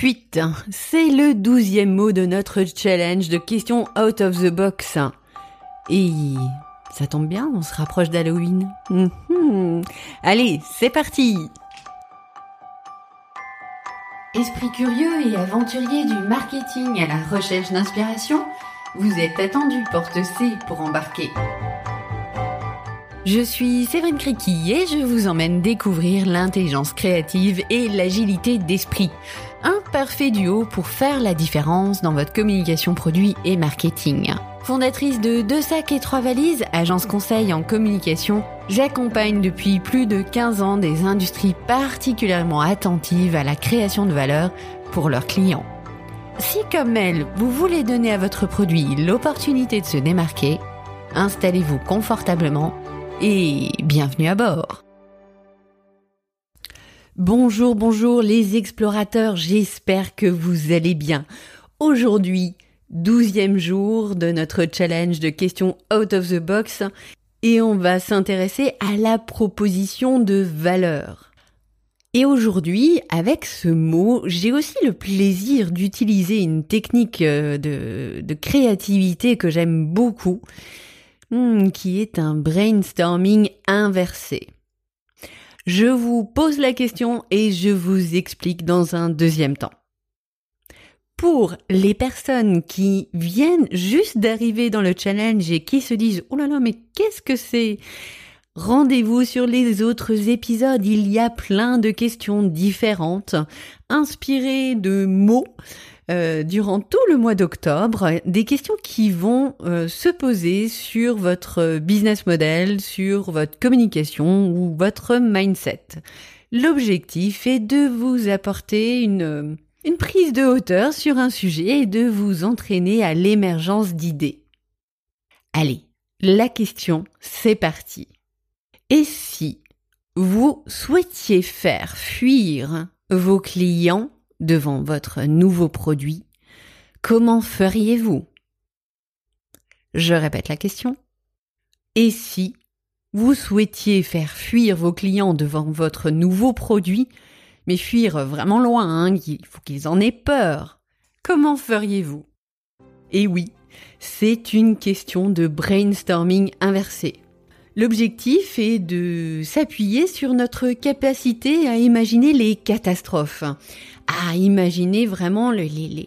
Fuite, c'est le douzième mot de notre challenge de questions out of the box. Et ça tombe bien, on se rapproche d'Halloween. Mhm. Allez, c'est parti Esprit curieux et aventurier du marketing à la recherche d'inspiration, vous êtes attendu porte C pour embarquer. Je suis Séverine Criqui et je vous emmène découvrir l'intelligence créative et l'agilité d'esprit. Un parfait duo pour faire la différence dans votre communication produit et marketing. Fondatrice de Deux sacs et trois valises, agence conseil en communication, j'accompagne depuis plus de 15 ans des industries particulièrement attentives à la création de valeur pour leurs clients. Si comme elle, vous voulez donner à votre produit l'opportunité de se démarquer, installez-vous confortablement et bienvenue à bord. Bonjour, bonjour les explorateurs, j'espère que vous allez bien. Aujourd'hui, douzième jour de notre challenge de questions out of the box et on va s'intéresser à la proposition de valeur. Et aujourd'hui, avec ce mot, j'ai aussi le plaisir d'utiliser une technique euh, de, créativité que j'aime beaucoup Hmm, qui est un brainstorming inversé. Je vous pose la question et je vous explique dans un deuxième temps. Pour les personnes qui viennent juste d'arriver dans le challenge et qui se disent Oh là là, mais qu'est-ce que c'est? Rendez-vous sur les autres épisodes, il y a plein de questions différentes, inspirées de mots euh, durant tout le mois d'octobre des questions qui vont euh, se poser sur votre business model, sur votre communication ou votre mindset. L'objectif est de vous apporter une, une prise de hauteur sur un sujet et de vous entraîner à l'émergence d'idées. Allez, la question, c'est parti. Et si vous souhaitiez faire fuir vos clients devant votre nouveau produit, comment feriez-vous? Je répète la question. Et si vous souhaitiez faire fuir vos clients devant votre nouveau produit, mais fuir vraiment loin, hein, il faut qu'ils en aient peur, comment feriez-vous? Et oui, c'est une question de brainstorming inversé. L'objectif est de s'appuyer sur notre capacité à imaginer les catastrophes, à imaginer vraiment les,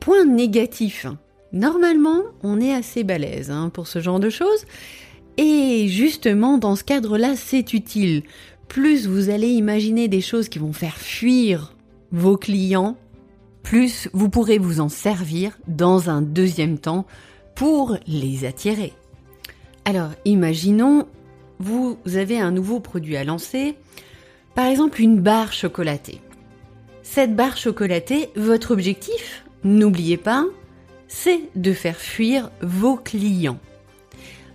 points négatifs. Normalement, on est assez balèze hein, pour ce genre de choses. Et justement, dans ce cadre-là, c'est utile. Plus vous allez imaginer des choses qui vont faire fuir vos clients, plus vous pourrez vous en servir dans un deuxième temps pour les attirer. Alors, imaginons, vous avez un nouveau produit à lancer, par exemple une barre chocolatée. Cette barre chocolatée, votre objectif, n'oubliez pas, c'est de faire fuir vos clients.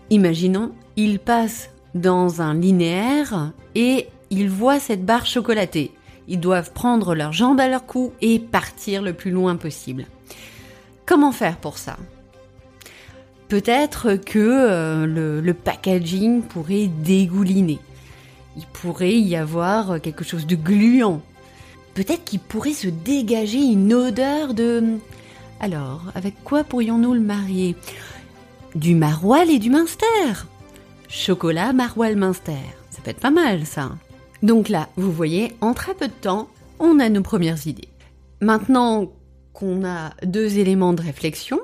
Imaginons, ils passent dans un linéaire et ils voient cette barre chocolatée. Ils doivent prendre leurs jambes à leur cou et partir le plus loin possible. Comment faire pour ça? Peut-être que euh, le, le, packaging pourrait dégouliner. Il pourrait y avoir quelque chose de gluant Peut-être qu'il pourrait se dégager une odeur de... Alors, avec quoi pourrions-nous le marier? Du maroilles et du minster Chocolat, maroilles, minster. Ça peut être pas mal, ça. Donc là, vous voyez, en très peu de temps, on a nos premières idées. Maintenant qu'on a deux éléments de réflexion,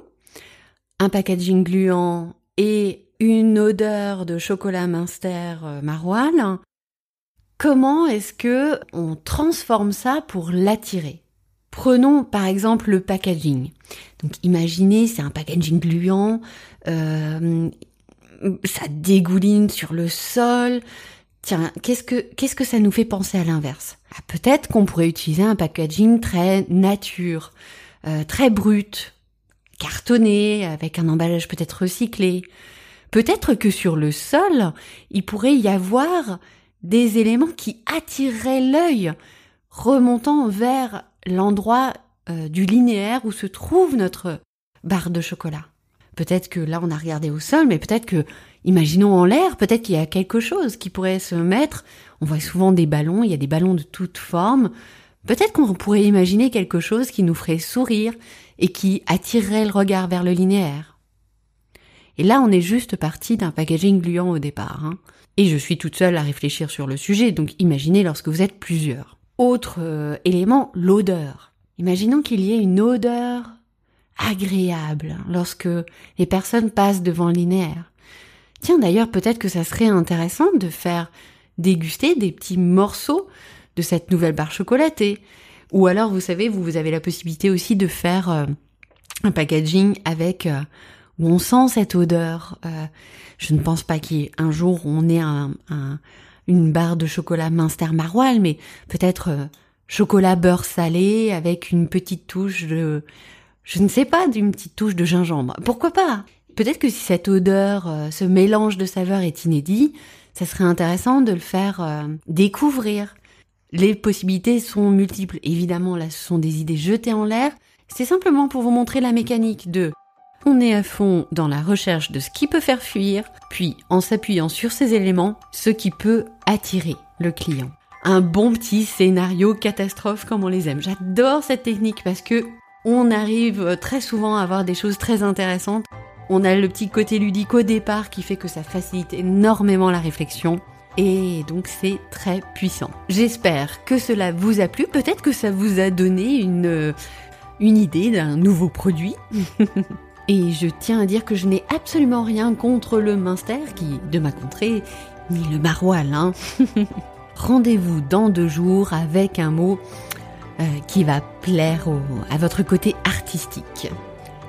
un packaging gluant et une odeur de chocolat minster euh, maroilles, Comment est-ce que on transforme ça pour l'attirer? Prenons par exemple le packaging. Donc imaginez, c'est un packaging gluant, euh, ça dégouline sur le sol. Tiens, qu'est-ce que qu'est-ce que ça nous fait penser à l'inverse? Ah, Peut-être qu'on pourrait utiliser un packaging très nature, euh, très brut, cartonné, avec un emballage peut-être recyclé. Peut-être que sur le sol, il pourrait y avoir des éléments qui attireraient l'œil, remontant vers l'endroit euh, du linéaire où se trouve notre barre de chocolat. Peut-être que là on a regardé au sol, mais peut-être que, imaginons en l'air, peut-être qu'il y a quelque chose qui pourrait se mettre. On voit souvent des ballons, il y a des ballons de toutes formes. Peut-être qu'on pourrait imaginer quelque chose qui nous ferait sourire et qui attirerait le regard vers le linéaire. Et là, on est juste parti d'un packaging gluant au départ. Hein. Et je suis toute seule à réfléchir sur le sujet, donc imaginez lorsque vous êtes plusieurs. Autre euh, élément, l'odeur. Imaginons qu'il y ait une odeur agréable lorsque les personnes passent devant le linéaire. Tiens, d'ailleurs, peut-être que ça serait intéressant de faire déguster des petits morceaux de cette nouvelle barre chocolatée. Ou alors, vous savez, vous, avez la possibilité aussi de faire euh, un packaging avec euh, où on sent cette odeur. Euh, je ne pense pas qu'un jour on ait un, une barre de chocolat Minster Maroilles, mais peut-être chocolat beurre salé avec une petite touche de, je ne sais pas, d'une petite touche de gingembre. Pourquoi pas? Peut-être que si cette odeur, ce mélange de saveurs est inédit, ça serait intéressant de le faire découvrir. Les possibilités sont multiples. Évidemment, là, ce sont des idées jetées en l'air. C'est simplement pour vous montrer la mécanique de on est à fond dans la recherche de ce qui peut faire fuir, puis en s'appuyant sur ces éléments, ce qui peut attirer le client. Un bon petit scénario catastrophe comme on les aime. J'adore cette technique parce que on arrive très souvent à avoir des choses très intéressantes. On a le petit côté ludique au départ qui fait que ça facilite énormément la réflexion et donc c'est très puissant. J'espère que cela vous a plu, peut-être que ça vous a donné une, une idée d'un nouveau produit. et je tiens à dire que je n'ai absolument rien contre le Minster qui, de ma contrée, ni le maroilles. Hein. Rendez-vous dans deux jours avec un mot euh, qui va plaire à votre côté artistique.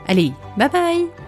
Allez, bye bye